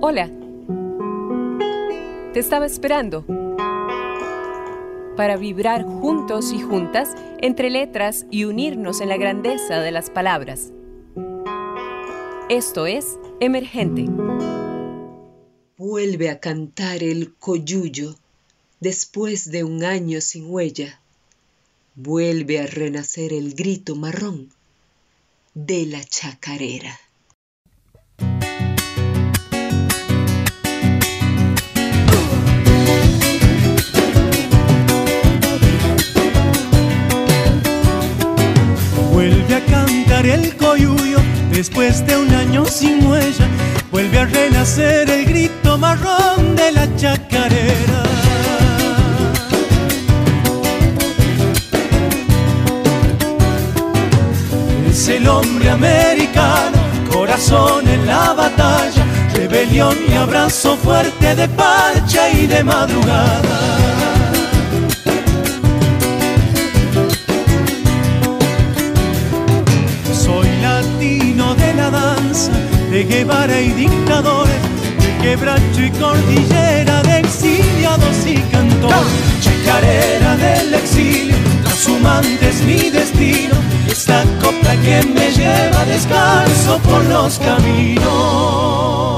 Hola. Te estaba esperando para vibrar juntos y juntas entre letras y unirnos en la grandeza de las palabras. Esto es Emergente. Vuelve a cantar el coyuyo después de un año sin huella. Vuelve a renacer el grito marrón de la chacarera. Vuelve a cantar el coyuyo después de un año sin huella. Vuelve a renacer el grito marrón de la chacarera. Es el hombre americano, corazón en la batalla, rebelión y abrazo fuerte de parcha y de madrugada. De Guevara y dictadores, de quebracho y cordillera, de exiliados y cantores, chacarera del exilio, trashumante es mi destino, esta copla que me lleva descalzo por los caminos.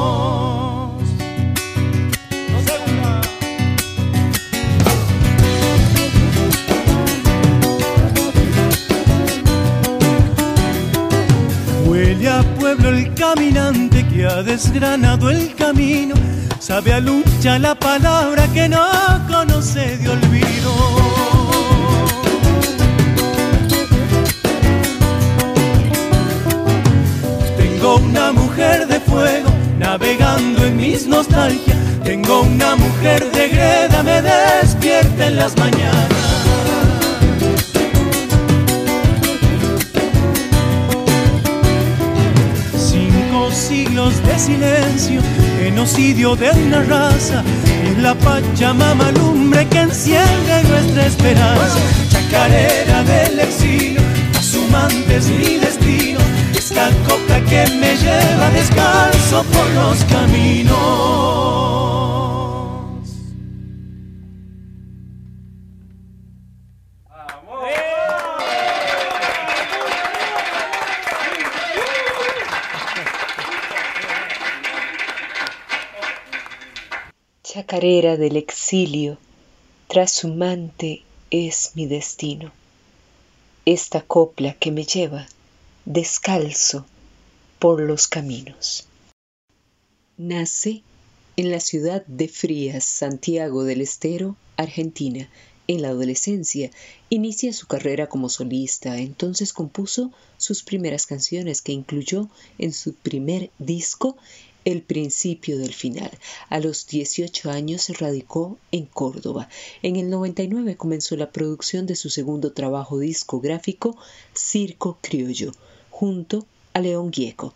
Desgranado el camino, sabe a lucha la palabra que no conoce de olvido. Tengo una mujer de fuego navegando en mis nostalgias, tengo una mujer de greda, me despierta en las mañanas. De silencio, genocidio de una raza, es la Pachamama lumbre que enciende nuestra esperanza. Chacarera del exilio, asumante es mi destino, esta coca que me lleva descalzo por los caminos. Chacarera del exilio, trashumante es mi destino. Esta copla que me lleva descalzo por los caminos. Nace en la ciudad de Frías, Santiago del Estero, Argentina. En la adolescencia inicia su carrera como solista, entonces compuso sus primeras canciones que incluyó en su primer disco el principio del final. A los 18 años se radicó en Córdoba. En el 99 comenzó la producción de su segundo trabajo discográfico, Circo Criollo, junto a León Gieco.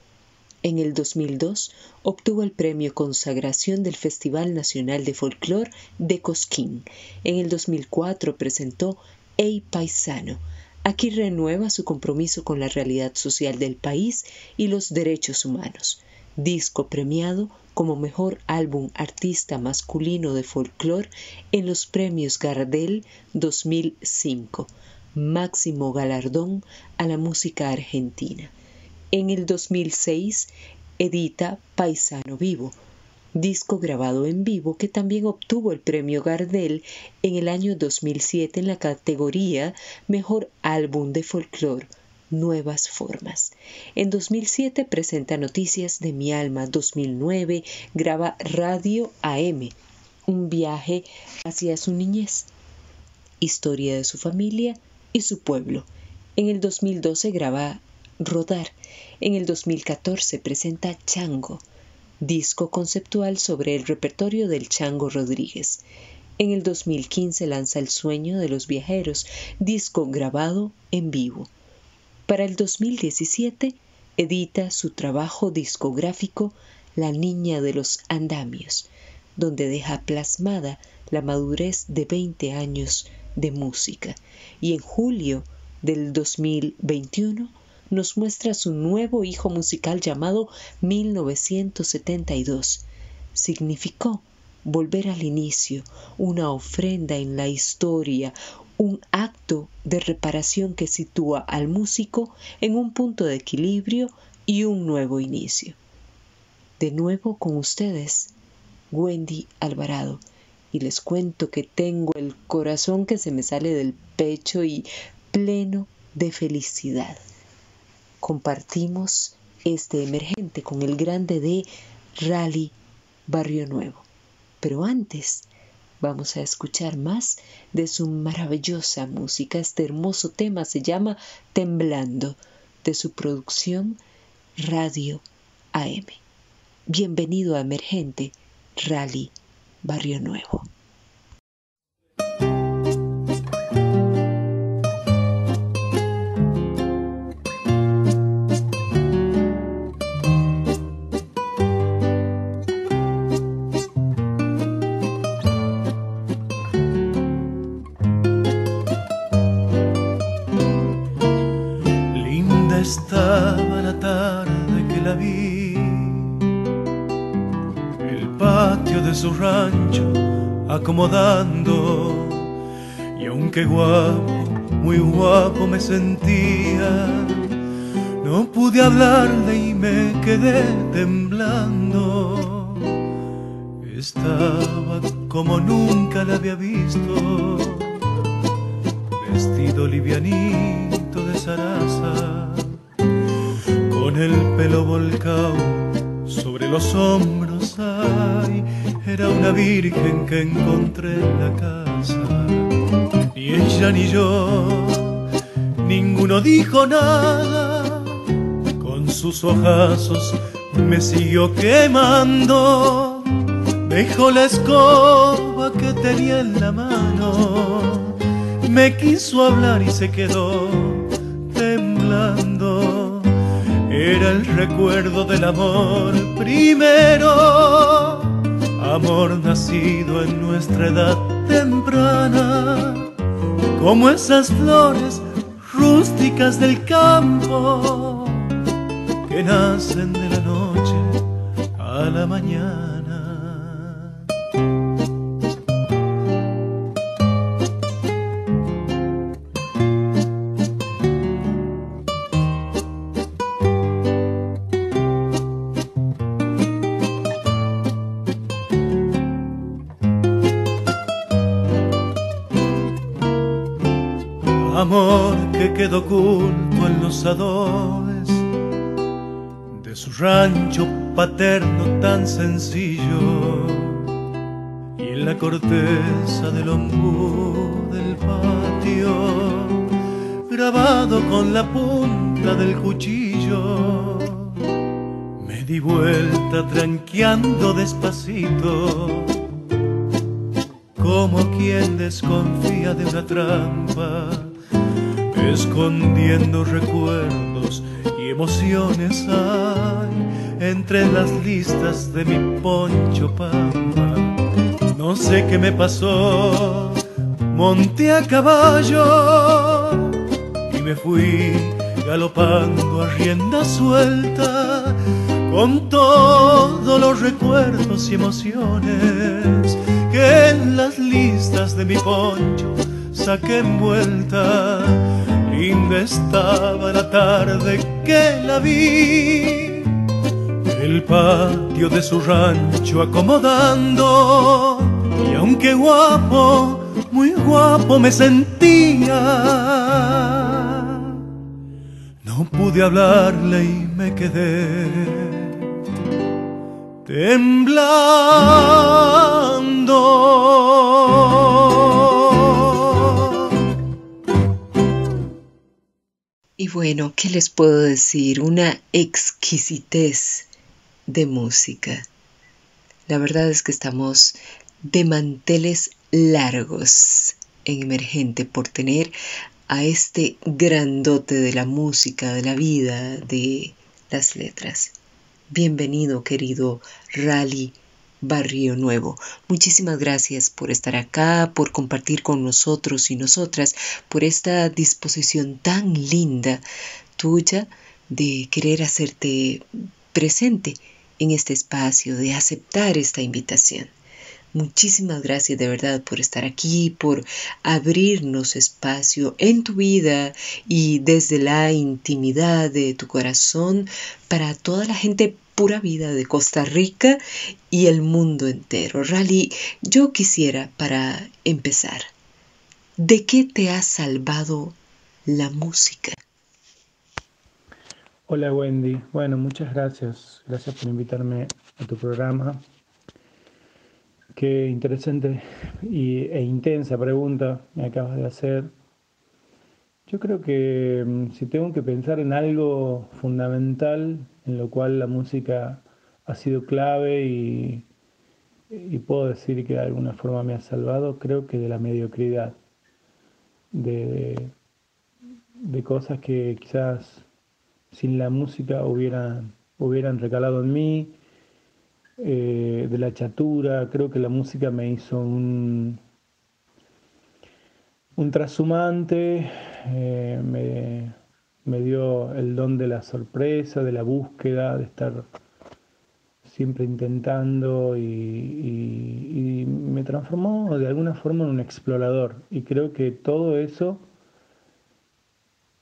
En el 2002 obtuvo el premio Consagración del Festival Nacional de Folclor de Cosquín. En el 2004 presentó Ey Paisano. Aquí renueva su compromiso con la realidad social del país y los derechos humanos disco premiado como mejor álbum artista masculino de folclore en los premios Gardel 2005, máximo galardón a la música argentina. En el 2006 edita Paisano Vivo, disco grabado en vivo que también obtuvo el premio Gardel en el año 2007 en la categoría Mejor Álbum de Folclore nuevas formas. En 2007 presenta Noticias de mi alma, 2009 graba Radio AM, un viaje hacia su niñez, historia de su familia y su pueblo. En el 2012 graba Rodar. En el 2014 presenta Chango, disco conceptual sobre el repertorio del Chango Rodríguez. En el 2015 lanza El sueño de los viajeros, disco grabado en vivo. Para el 2017 edita su trabajo discográfico La Niña de los Andamios, donde deja plasmada la madurez de 20 años de música. Y en julio del 2021 nos muestra su nuevo hijo musical llamado 1972, significó volver al inicio, una ofrenda en la historia, un acto de reparación que sitúa al músico en un punto de equilibrio y un nuevo inicio. De nuevo con ustedes, Wendy Alvarado, y les cuento que tengo el corazón que se me sale del pecho y pleno de felicidad. Compartimos este emergente con el grande de Rally Barrio Nuevo. Pero antes, vamos a escuchar más de su maravillosa música. Este hermoso tema se llama Temblando, de su producción Radio AM. Bienvenido a Emergente Rally Barrio Nuevo. Aunque guapo, muy guapo me sentía, no pude hablarle y me quedé temblando. Estaba como nunca la había visto, vestido livianito de zaraza, con el pelo volcado sobre los hombros. Ay, era una virgen que encontré en la casa. Ni ella ni yo, ninguno dijo nada. Con sus ojazos me siguió quemando. Dejó la escoba que tenía en la mano. Me quiso hablar y se quedó temblando. Era el recuerdo del amor primero amor nacido en nuestra edad temprana, como esas flores rústicas del campo que nacen de la noche a la mañana. Quedó oculto en los adobes de su rancho paterno tan sencillo y en la corteza del ombú del patio grabado con la punta del cuchillo me di vuelta tranqueando despacito como quien desconfía de una trampa escondiendo recuerdos y emociones hay entre las listas de mi poncho pampa. No sé qué me pasó, monté a caballo y me fui galopando a rienda suelta con todos los recuerdos y emociones que en las listas de mi poncho saqué envuelta linda estaba la tarde que la vi, el patio de su rancho acomodando, y aunque guapo, muy guapo me sentía, no pude hablarle y me quedé temblando. Bueno, ¿qué les puedo decir? Una exquisitez de música. La verdad es que estamos de manteles largos en emergente por tener a este grandote de la música, de la vida, de las letras. Bienvenido, querido Rally Barrio Nuevo. Muchísimas gracias por estar acá, por compartir con nosotros y nosotras, por esta disposición tan linda tuya de querer hacerte presente en este espacio, de aceptar esta invitación. Muchísimas gracias de verdad por estar aquí, por abrirnos espacio en tu vida y desde la intimidad de tu corazón para toda la gente pura vida de Costa Rica y el mundo entero. Rally, yo quisiera para empezar, ¿de qué te ha salvado la música? Hola Wendy, bueno, muchas gracias. Gracias por invitarme a tu programa. Qué interesante y, e intensa pregunta me acabas de hacer. Yo creo que mm, si tengo que pensar en algo fundamental en lo cual la música ha sido clave y, puedo decir que de alguna forma me ha salvado, creo que de la mediocridad, de, de cosas que quizás sin la música hubieran, hubieran recalado en mí, eh, de la chatura, creo que la música me hizo un, un trashumante, eh, me, me, dio el don de la sorpresa, de la búsqueda, de estar siempre intentando y, me transformó de alguna forma en un explorador. Y creo que todo eso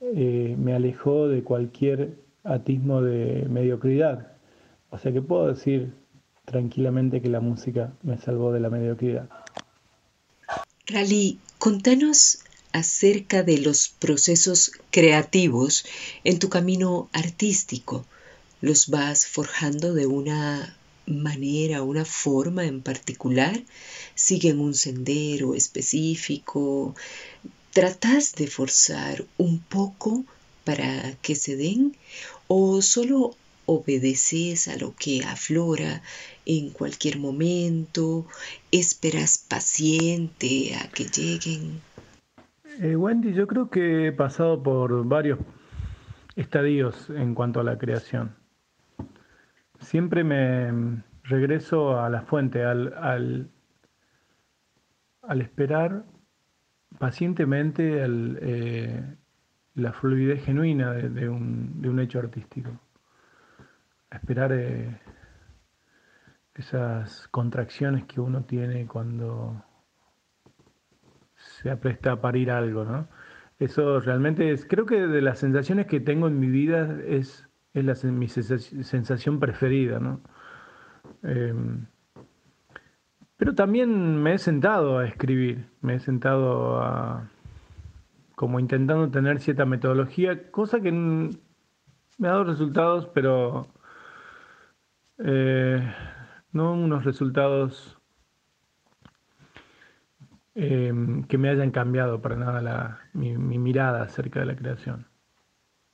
eh, me alejó de cualquier atismo de mediocridad. O sea que puedo decir tranquilamente que la música me salvó de la mediocridad. Rally, contanos acerca de los procesos creativos en tu camino artístico. ¿Los vas forjando de una manera, una forma en particular? ¿Siguen un sendero específico? ¿Tratas de forzar un poco para que se den? ¿O solo obedeces a lo que aflora en cualquier momento, esperas paciente a que lleguen. Eh, Wendy, yo creo que he pasado por varios estadios en cuanto a la creación. Siempre me regreso a la fuente, al, al, esperar pacientemente eh, la fluidez genuina de, un, de, un, hecho artístico. esperar eh, esas contracciones que uno tiene cuando se apresta a parir algo, ¿no? Eso realmente es, creo que de las sensaciones que tengo en mi vida es, es la, mi sensación preferida, ¿no? Em, pero también me he sentado a escribir, me he sentado a, como intentando tener cierta metodología, cosa que me ha dado resultados, pero eh, no unos resultados em, que me hayan cambiado para nada mi, mirada acerca de la creación.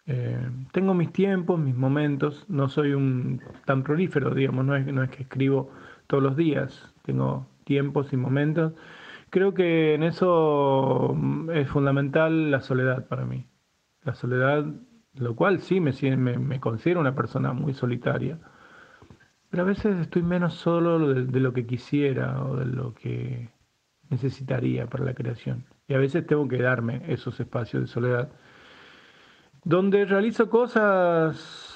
Em, tengo mis tiempos, mis momentos, no soy un tan prolífero, digamos, no es, no es que escribo todos los días, tengo tiempos y momentos. Creo que en eso mm, es fundamental la soledad para mí. La soledad, lo cual sí me, me, me considero una persona muy solitaria pero a veces estoy menos solo de, lo que quisiera o de lo que necesitaría para la creación. Y a veces tengo que darme esos espacios de soledad, donde realizo cosas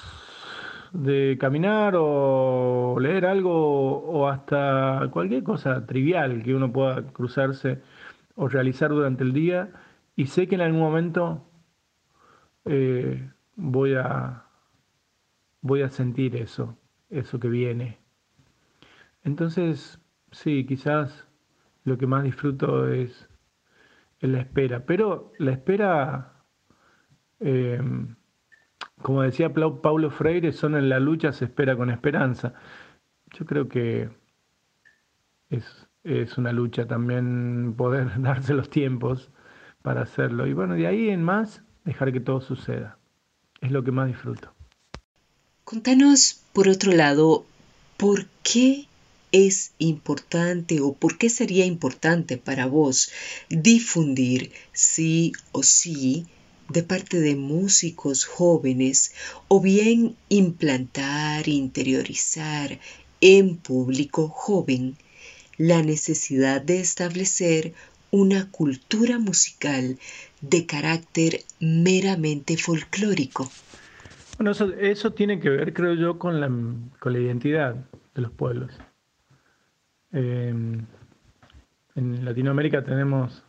de caminar o leer algo o hasta cualquier cosa trivial que uno pueda cruzarse o realizar durante el día y sé que en algún momento eh, voy a voy a sentir eso eso que viene. Entonces, sí, quizás lo que más disfruto es, la espera, pero la espera, em, como decía Paulo Freire, son en la lucha se espera con esperanza. Yo creo que es, es una lucha también poder darse los tiempos para hacerlo. Y bueno, de ahí en más, dejar que todo suceda. Es lo que más disfruto. Contanos, por otro lado, ¿por qué es importante o por qué sería importante para vos difundir sí o sí de parte de músicos jóvenes o bien implantar, interiorizar en público joven la necesidad de establecer una cultura musical de carácter meramente folclórico? Bueno, eso, eso tiene que ver, creo yo, con la, con la identidad de los pueblos. Em, en Latinoamérica tenemos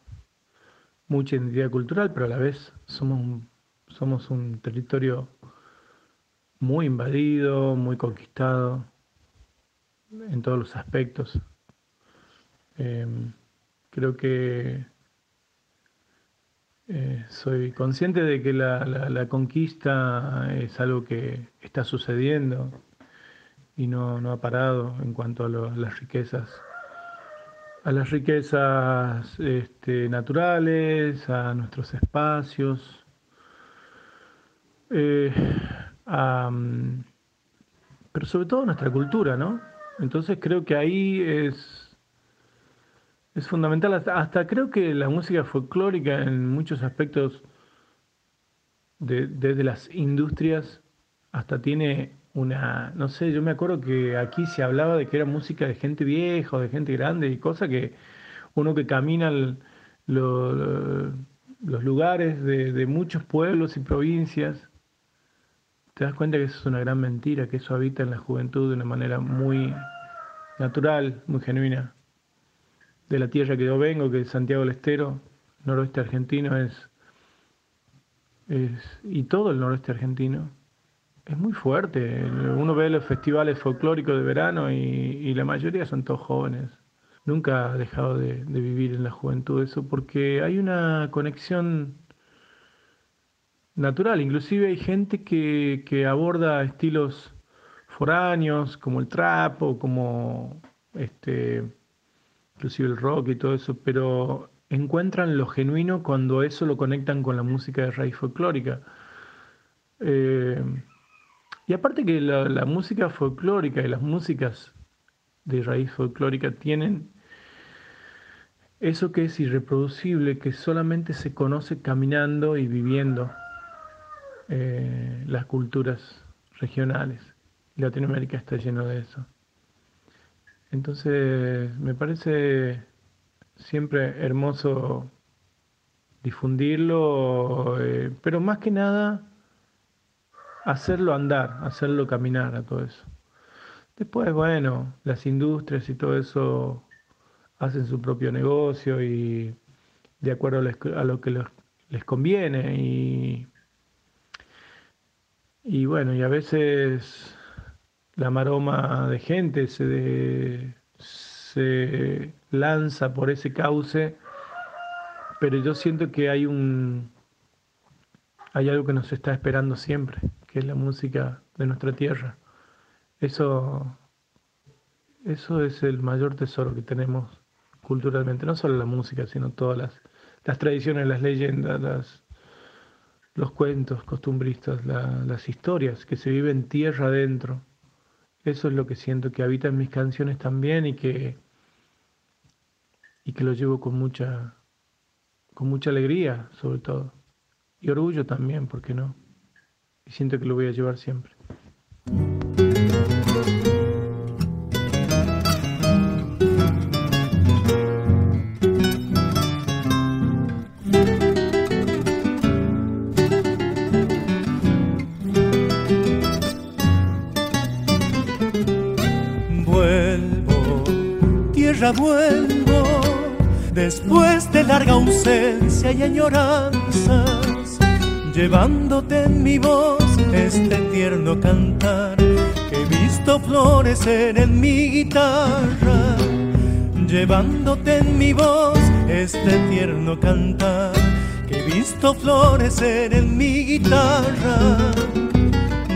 mucha identidad cultural, pero a la vez somos un, somos un territorio muy invadido, muy conquistado en todos los aspectos. Em, creo que eh, soy consciente de que la, conquista es algo que está sucediendo y no, ha parado en cuanto a las riquezas a las riquezas este, naturales, a nuestros espacios, eh, pero sobre todo a nuestra cultura, ¿no? Entonces creo que ahí es, es fundamental, hasta, creo que la música folclórica en muchos aspectos, desde las industrias, hasta tiene una, no sé, yo me acuerdo que aquí se hablaba de que era música de gente vieja o de gente grande y cosa que uno que camina los lugares de, muchos pueblos y provincias, te das cuenta que eso es una gran mentira, que eso habita en la juventud de una manera muy natural, muy genuina. De la tierra que yo vengo, que es Santiago del Estero, noroeste argentino, es, es y todo el noroeste argentino es muy fuerte. Uno ve los festivales folclóricos de verano y, la mayoría son todos jóvenes. Nunca ha dejado de, vivir en la juventud eso porque hay una conexión natural. Inclusive hay gente que, aborda estilos foráneos como el trap o como este, inclusive el rock y todo eso, pero encuentran lo genuino cuando eso lo conectan con la música de raíz folclórica. Eh, y aparte que la, música folclórica y las músicas de raíz folclórica tienen eso que es irreproducible, que solamente se conoce caminando y viviendo eh, las culturas regionales. Latinoamérica está lleno de eso. Entonces, me parece siempre hermoso difundirlo, eh, pero más que nada hacerlo andar, hacerlo caminar a todo eso. Después, bueno, las industrias y todo eso hacen su propio negocio y de acuerdo a lo que les conviene y, y bueno, y a veces la maroma de gente se, se lanza por ese cauce, pero yo siento que hay un hay algo que nos está esperando siempre, que es la música de nuestra tierra. Eso, eso es el mayor tesoro que tenemos culturalmente, no solo la música, sino todas las, las tradiciones, las leyendas, los cuentos costumbristas, las historias que se viven tierra adentro. Eso es lo que siento que habita en mis canciones también y que, y que lo llevo con mucha, con mucha alegría, sobre todo. Y orgullo también, ¿por qué no? y siento que lo voy a llevar siempre. Ausencia y añoranza llevándote en mi voz este tierno cantar que he visto florecer en mi guitarra, llevándote en mi voz este tierno cantar que he visto florecer en mi guitarra.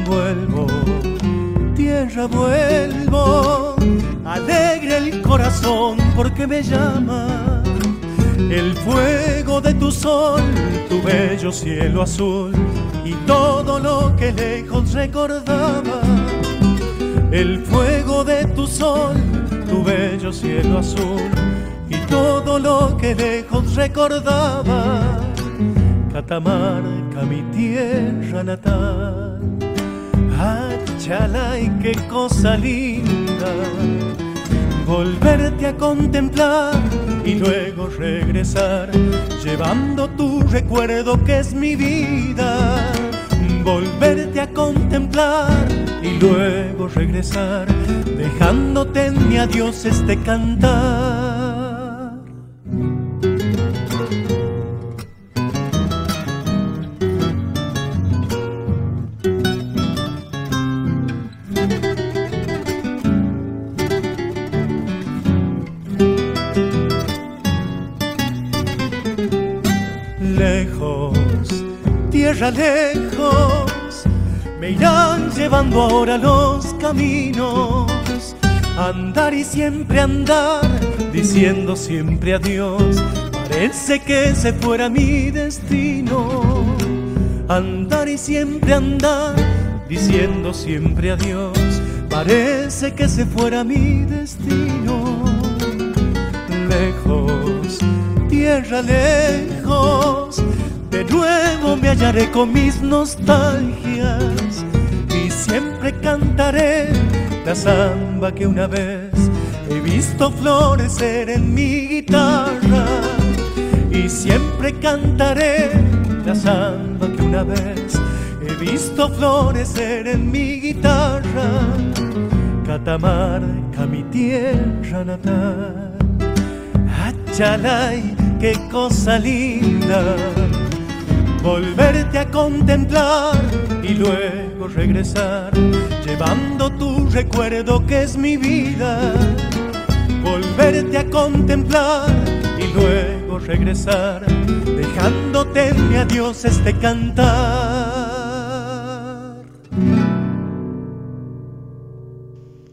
Vuelvo, tierra, vuelvo, alegre el corazón porque me llama el fuego de tu sol, tu bello cielo azul y todo lo que lejos recordaba. El fuego de tu sol, tu bello cielo azul y todo lo que lejos recordaba. Catamarca, mi tierra natal. y qué cosa linda volverte a contemplar y luego regresar, llevando tu recuerdo que es mi vida. volverte a contemplar y luego regresar, dejándote en mi adiós este cantar. Llevando ahora los caminos. Andar y siempre andar, diciendo siempre adiós. Parece que se fuera mi destino. Andar y siempre andar, diciendo siempre adiós. Parece que se fuera mi destino. Lejos, tierra lejos de nuevo me hallaré con mis nostalgias siempre cantaré la samba que una vez he visto florecer en mi guitarra. Y siempre cantaré la samba que una vez he visto florecer en mi guitarra. Catamarca, mi tierra natal. Achalay, qué cosa linda volverte a contemplar y luego regresar, llevando tu recuerdo que es mi vida. Volverte a contemplar y luego regresar, dejándote mi adiós este cantar.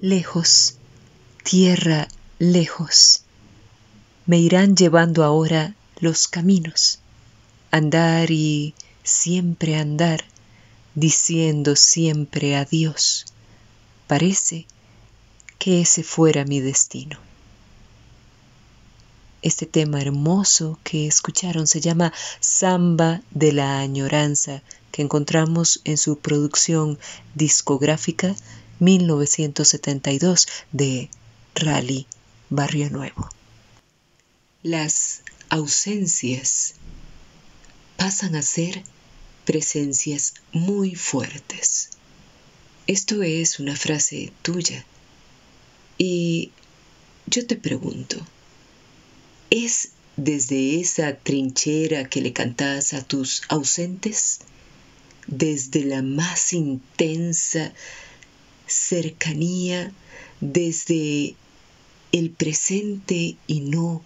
Lejos, tierra lejos, me irán llevando ahora los caminos andar y siempre andar, diciendo siempre adiós. Parece que ese fuera mi destino. Este tema hermoso que escucharon se llama Samba de la Añoranza, que encontramos en su producción discográfica 1972 de Rally Barrio Nuevo. Las ausencias pasan a ser presencias muy fuertes. Esto es una frase tuya. Y yo te pregunto, ¿es desde esa trinchera que le cantas a tus ausentes? Desde la más intensa cercanía, desde el presente y no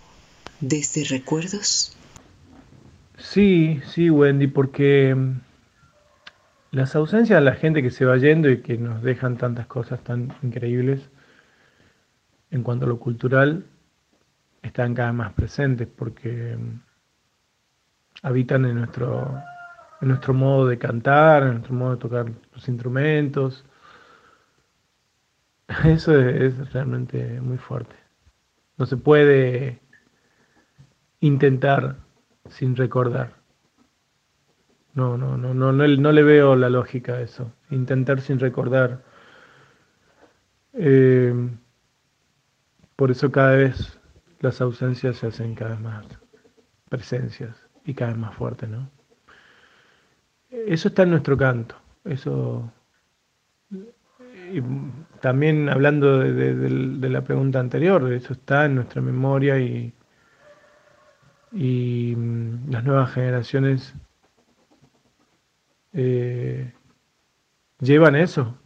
desde recuerdos? Sí, sí, Wendy, porque mm, las ausencias de la gente que se va yendo y que nos dejan tantas cosas tan increíbles en cuanto a lo cultural están cada vez más presentes porque mm, habitan en nuestro, en nuestro modo de cantar, en nuestro modo de tocar los instrumentos. Eso es realmente muy fuerte. No se puede intentar sin recordar. No, no, no, no, no, no le veo la lógica a eso. Intentar sin recordar. Eh, por eso cada vez las ausencias se hacen cada vez más presencias y cada vez más fuertes, ¿no? Eso está en nuestro canto. Eso. Y también hablando de la pregunta anterior, eso está en nuestra memoria y, y mm, las nuevas generaciones eh, llevan eso,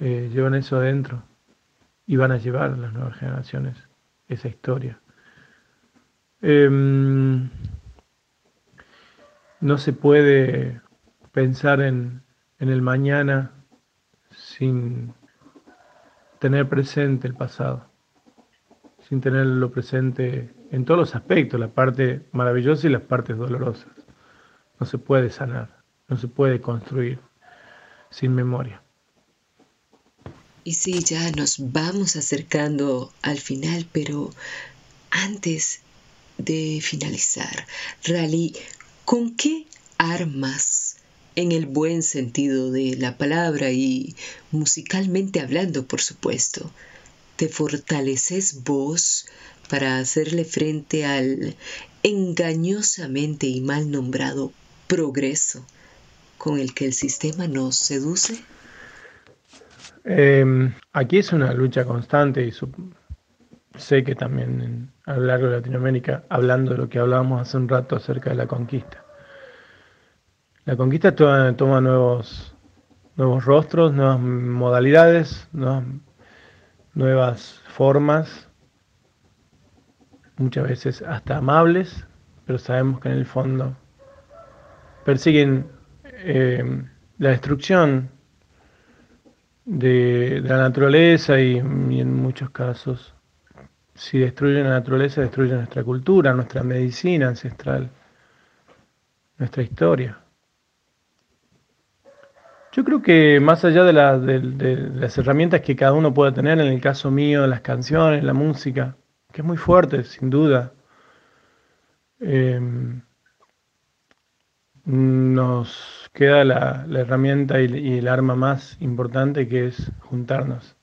eh, llevan eso adentro. Y van a llevar las nuevas generaciones esa historia. Em, no se puede pensar en, en el mañana sin tener presente el pasado, sin tenerlo presente en todos los aspectos, la parte maravillosa y las partes dolorosas. No se puede sanar, no se puede construir sin memoria. Y sí, ya nos vamos acercando al final, pero antes de finalizar, Rally, ¿con qué armas, en el buen sentido de la palabra y musicalmente hablando, por supuesto, te fortaleces vos para hacerle frente al engañosamente y mal nombrado progreso con el que el sistema nos seduce? Em, aquí es una lucha constante y sé que también a lo largo de Latinoamérica, hablando de lo que hablábamos hace un rato acerca de la conquista. La conquista toma, nuevos, nuevos rostros, nuevas modalidades, nuevas formas, muchas veces hasta amables, pero sabemos que en el fondo persiguen eh, la destrucción de, la naturaleza y, en muchos casos, si destruyen la naturaleza, destruyen nuestra cultura, nuestra medicina ancestral, nuestra historia. Yo creo que más allá de, las herramientas que cada uno pueda tener, en el caso mío, las canciones, la música, que es muy fuerte, sin duda, eh, nos queda la, herramienta y, el arma más importante que es juntarnos,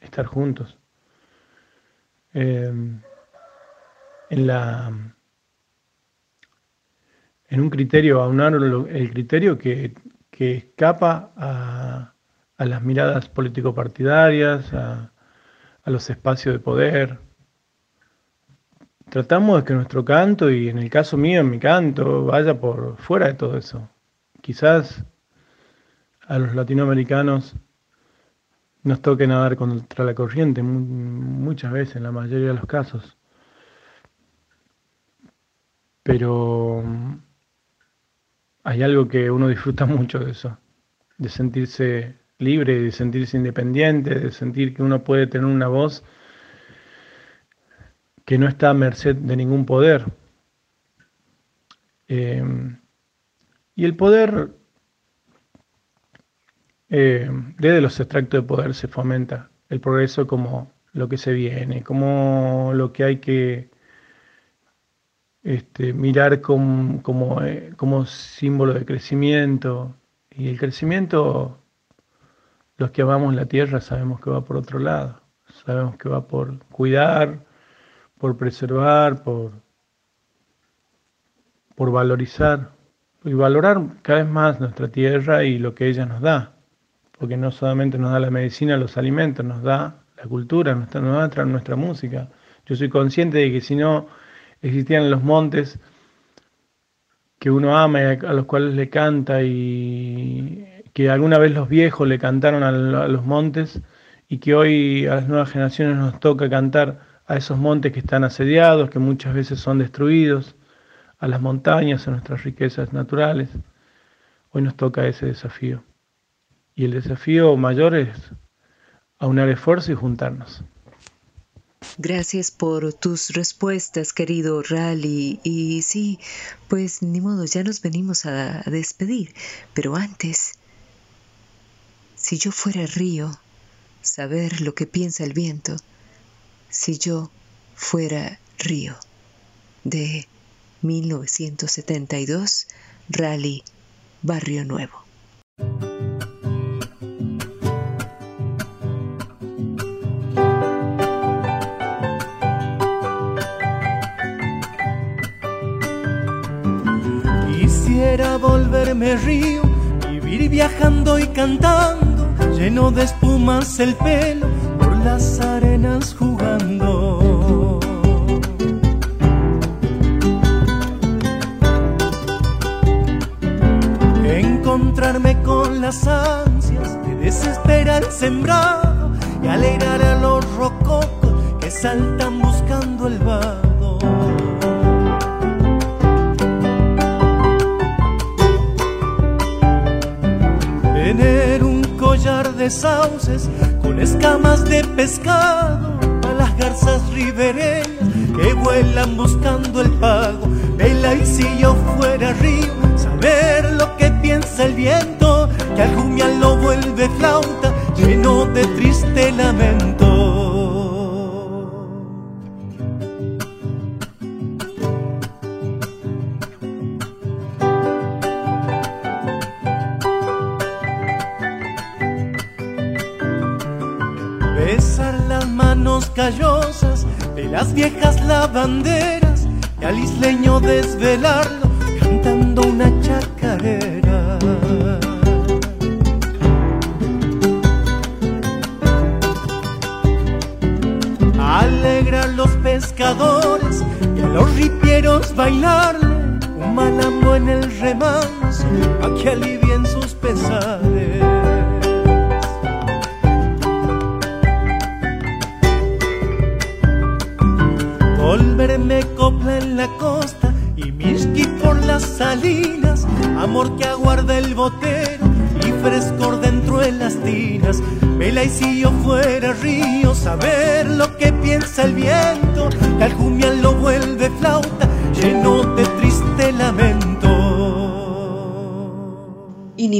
estar juntos. Em, en la en un criterio, aunar el criterio que, escapa a, las miradas político-partidarias, a, a los espacios de poder, tratamos de que nuestro canto, y en el caso mío, en mi canto, vaya por fuera de todo eso. Quizás a los latinoamericanos nos toque nadar contra la corriente muchas veces, en la mayoría de los casos. Pero hay algo que uno disfruta mucho de eso, de sentirse libre, de sentirse independiente, de sentir que uno puede tener una voz que no está a merced de ningún poder. Em, y el poder, eh, desde los extractos de poder se fomenta el progreso como lo que se viene, como lo que hay que este, mirar como, eh, como símbolo de crecimiento. Y el crecimiento, los que amamos la tierra sabemos que va por otro lado, sabemos que va por cuidar, por preservar, por, por valorizar y valorar cada vez más nuestra tierra y lo que ella nos da, porque no solamente nos da la medicina, los alimentos, nos da la cultura, nos da nuestra música. Yo soy consciente de que si no existían los montes que uno ama y a los cuales le canta y que alguna vez los viejos le cantaron a los montes y que hoy a las nuevas generaciones nos toca cantar a esos montes que están asediados, que muchas veces son destruidos, a las montañas, a nuestras riquezas naturales. Hoy nos toca ese desafío. Y el desafío mayor es aunar esfuerzo y juntarnos. Gracias por tus respuestas, querido Rally. Y sí, pues ni modo, ya nos venimos a despedir. Pero antes, si yo fuera río, saber lo que piensa el viento, si yo fuera río de 1972, Rally Barrio Nuevo. Volverme río, vivir viajando y cantando, lleno de espumas el pelo las arenas jugando. Encontrarme con las ansias de desesperar sembrado y alegrar a los rococos que saltan buscando el vado. De sauces con escamas de pescado a las garzas ribereñas que vuelan buscando el pago. Vela y si yo fuera río, saber lo que piensa el viento, que al lo vuelve flauta,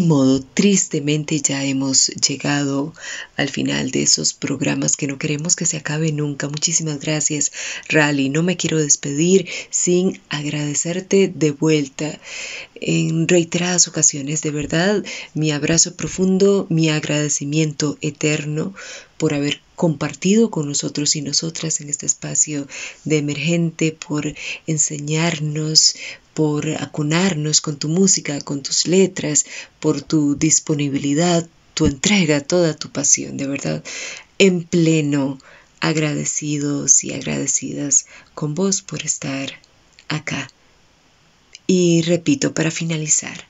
modo, tristemente ya hemos llegado al final de esos programas que no queremos que se acabe nunca. Muchísimas gracias, Rally. No me quiero despedir sin agradecerte de vuelta en reiteradas ocasiones. De verdad, mi abrazo profundo, mi agradecimiento eterno por haber compartido con nosotros y nosotras en este espacio de emergente, por enseñarnos, por acunarnos con tu música, con tus letras, por tu disponibilidad, tu entrega, toda tu pasión, de verdad, en pleno agradecidos y agradecidas con vos por estar acá. Y repito, para finalizar,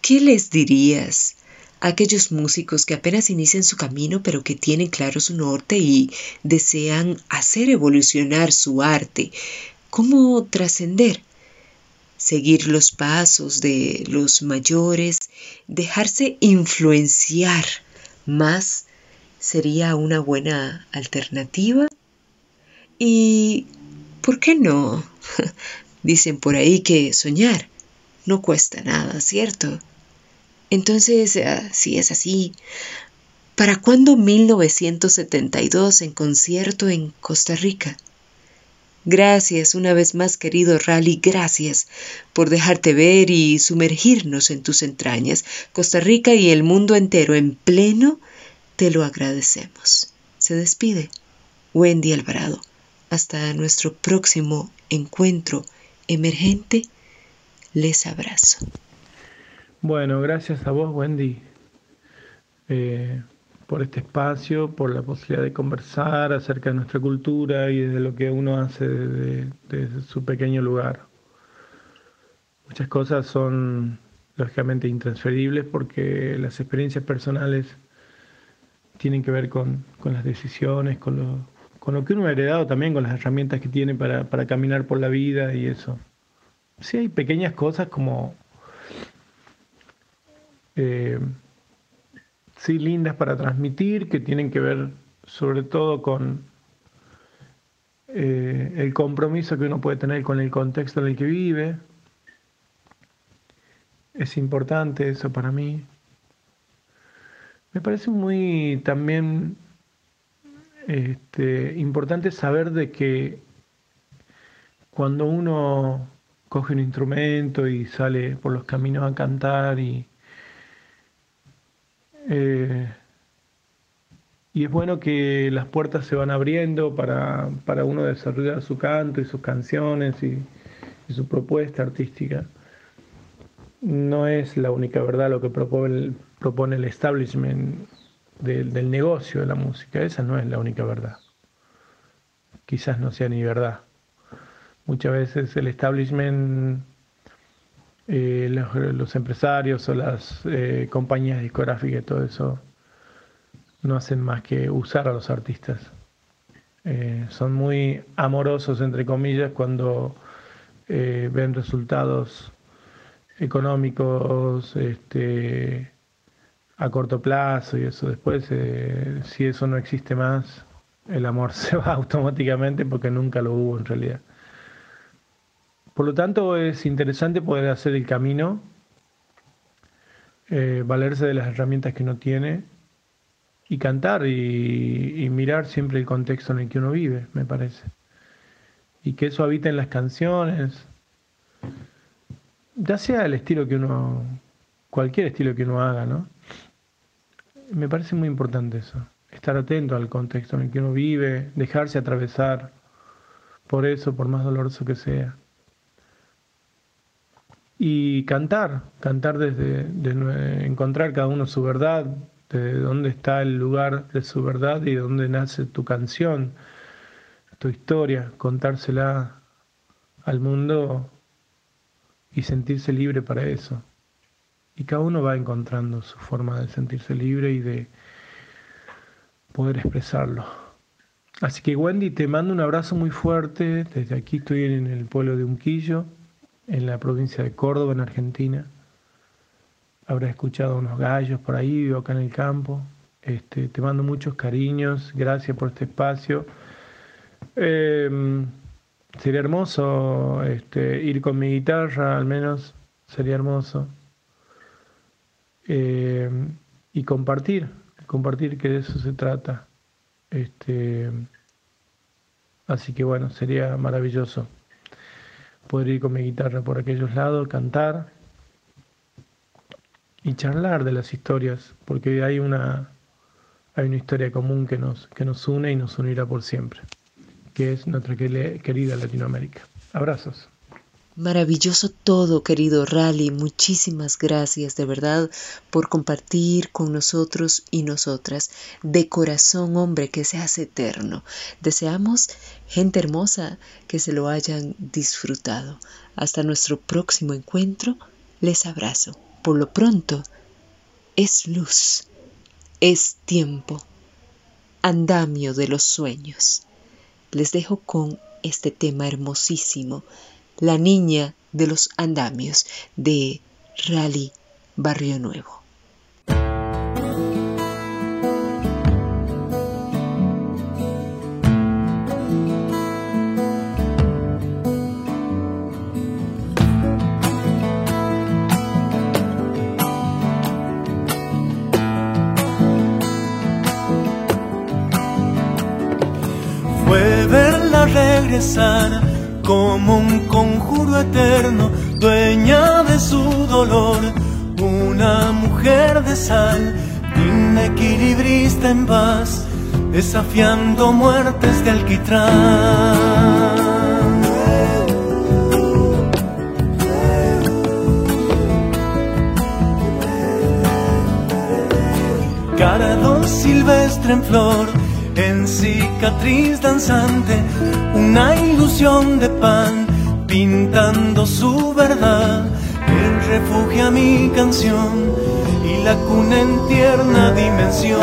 ¿qué les dirías aquellos músicos que apenas inician su camino pero que tienen claro su norte y desean hacer evolucionar su arte? ¿Cómo trascender? seguir los pasos de los mayores, dejarse influenciar más sería una buena alternativa. Y, ¿por qué no? Dicen por ahí que soñar no cuesta nada, ¿cierto? Entonces, ah, si es así, ¿para cuándo 1972 en concierto en Costa Rica? Gracias una vez más, querido Rally, gracias por dejarte ver y sumergirnos en tus entrañas. Costa Rica y el mundo entero en pleno te lo agradecemos. Se despide Wendy Alvarado. Hasta nuestro próximo encuentro emergente. Les abrazo. Bueno, gracias a vos, Wendy. Eh, por este espacio, por la posibilidad de conversar acerca de nuestra cultura y de lo que uno hace desde, su pequeño lugar. Muchas cosas son lógicamente intransferibles porque las experiencias personales tienen que ver con, las decisiones, con lo, con lo, que uno ha heredado también, con las herramientas que tiene para, caminar por la vida y eso. Sí hay pequeñas cosas como... Eh, sí lindas para transmitir, que tienen que ver sobre todo con eh, el compromiso que uno puede tener con el contexto en el que vive. Es importante eso para mí. Me parece muy también este, importante saber de que cuando uno coge un instrumento y sale por los caminos a cantar y, eh, y es bueno que las puertas se van abriendo para, para uno desarrollar su canto y sus canciones y, su propuesta artística. No es la única verdad lo que propone el, propone el establishment del negocio de la música. Esa no es la única verdad. Quizás no sea ni verdad. Muchas veces el establishment eh, los, empresarios o las eh, compañías discográficas y todo eso no hacen más que usar a los artistas. Eh, son muy amorosos, entre comillas, cuando ven resultados económicos este, a corto plazo y eso. Después, si eso no existe más, el amor se va automáticamente porque nunca lo hubo en realidad. Por lo tanto, es interesante poder hacer el camino, eh, valerse de las herramientas que uno tiene y cantar y, mirar siempre el contexto en el que uno vive, me parece. Y que eso habita en las canciones, ya sea el estilo que uno, cualquier estilo que uno haga, ¿no? Me parece muy importante eso, estar atento al contexto en el que uno vive, dejarse atravesar por eso, por más doloroso que sea y cantar, cantar desde encontrar cada uno su verdad, de dónde está el lugar de su verdad y de dónde nace tu canción, tu historia, contársela al mundo y sentirse libre para eso. Y cada uno va encontrando su forma de sentirse libre y de poder expresarlo. Así que Wendy, te mando un abrazo muy fuerte. Desde aquí estoy en el pueblo de Unquillo, en la provincia de Córdoba, en Argentina. Habrás escuchado unos gallos por ahí, vivo acá en el campo. Este, te mando muchos cariños, gracias por este espacio. Em, sería hermoso este, ir con mi guitarra, al menos, sería hermoso. Em, y compartir, compartir que de eso se trata. Este, así que bueno, sería maravilloso poder ir con mi guitarra por aquellos lados, cantar y charlar de las historias, porque hay una, hay una historia común que nos, que nos une y nos unirá por siempre, que es nuestra querida Latinoamérica. Abrazos. Maravilloso todo, querido Rally. Muchísimas gracias de verdad por compartir con nosotros y nosotras. De corazón, hombre, que se hace eterno. Deseamos, gente hermosa, que se lo hayan disfrutado. Hasta nuestro próximo encuentro, les abrazo. Por lo pronto, es luz, es tiempo, andamio de los sueños. Les dejo con este tema hermosísimo la niña de los andamios de Rally Barrio Nuevo. Regresar como un conjuro eterno, dueña de su dolor, una mujer de sal, digna equilibrista en paz, desafiando muertes de alquitrán. Cara silvestre en flor, en cicatriz danzante, una ilusión de pan, pintando su verdad, el refugio a mi canción y la cuna en tierna dimensión.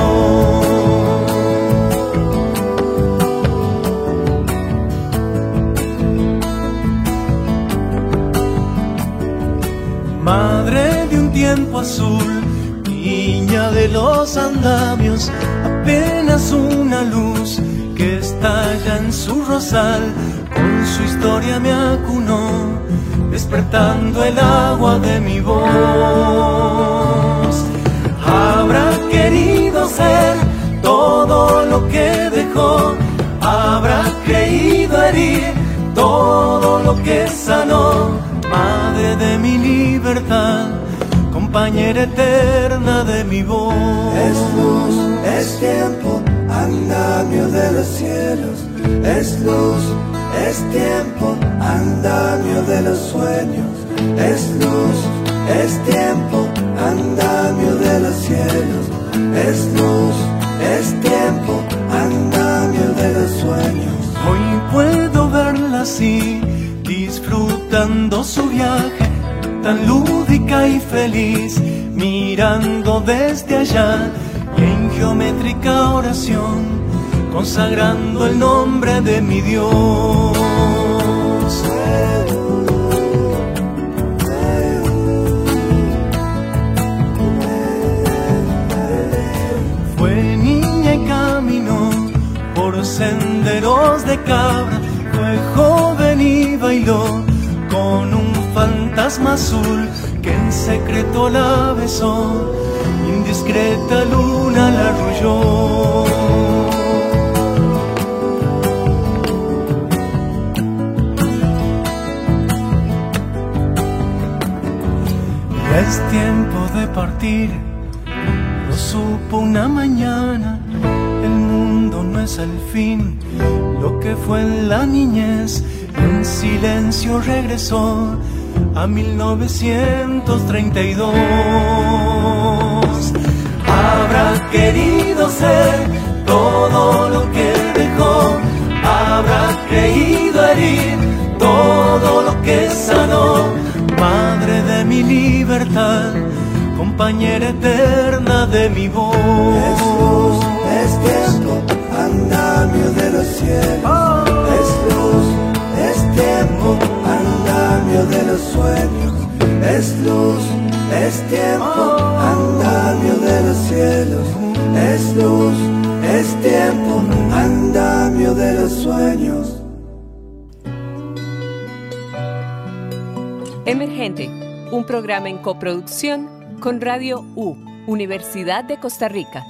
Madre de un tiempo azul, niña de los andamios, apenas una luz que estalla en su rosal, con su historia me acunó, despertando el agua de mi voz. Habrá querido ser todo lo que dejó, habrá creído herir todo lo que sanó, madre de mi libertad compañera eterna de mi voz. Es luz, es tiempo, andamio de los cielos. Es luz, es tiempo, andamio de los sueños. Es luz, es tiempo, andamio de los cielos. Es luz, es tiempo, andamio de los sueños. Hoy puedo verla así, disfrutando su viaje tan lúdica y feliz, mirando desde allá y en geométrica oración, consagrando el nombre de mi Dios. Fue niña y caminó por senderos de cabra, fue joven y bailó fantasma azul que en secreto la besó, indiscreta luna la arrulló. es tiempo de partir, lo supo una mañana, el mundo no es el fin, lo que fue en la niñez, en silencio regresó a 1932. Habrá querido ser todo lo que dejó, habrá creído herir todo lo que sanó, madre de mi libertad, compañera eterna de mi voz. Jesús, es tiempo, andamio de los cielos. Ah. Andamio de los sueños. Es luz, es tiempo, andamio de los cielos. Es luz, es tiempo, andamio de los sueños. Emergente, un programa en coproducción con Radio U, Universidad de Costa Rica.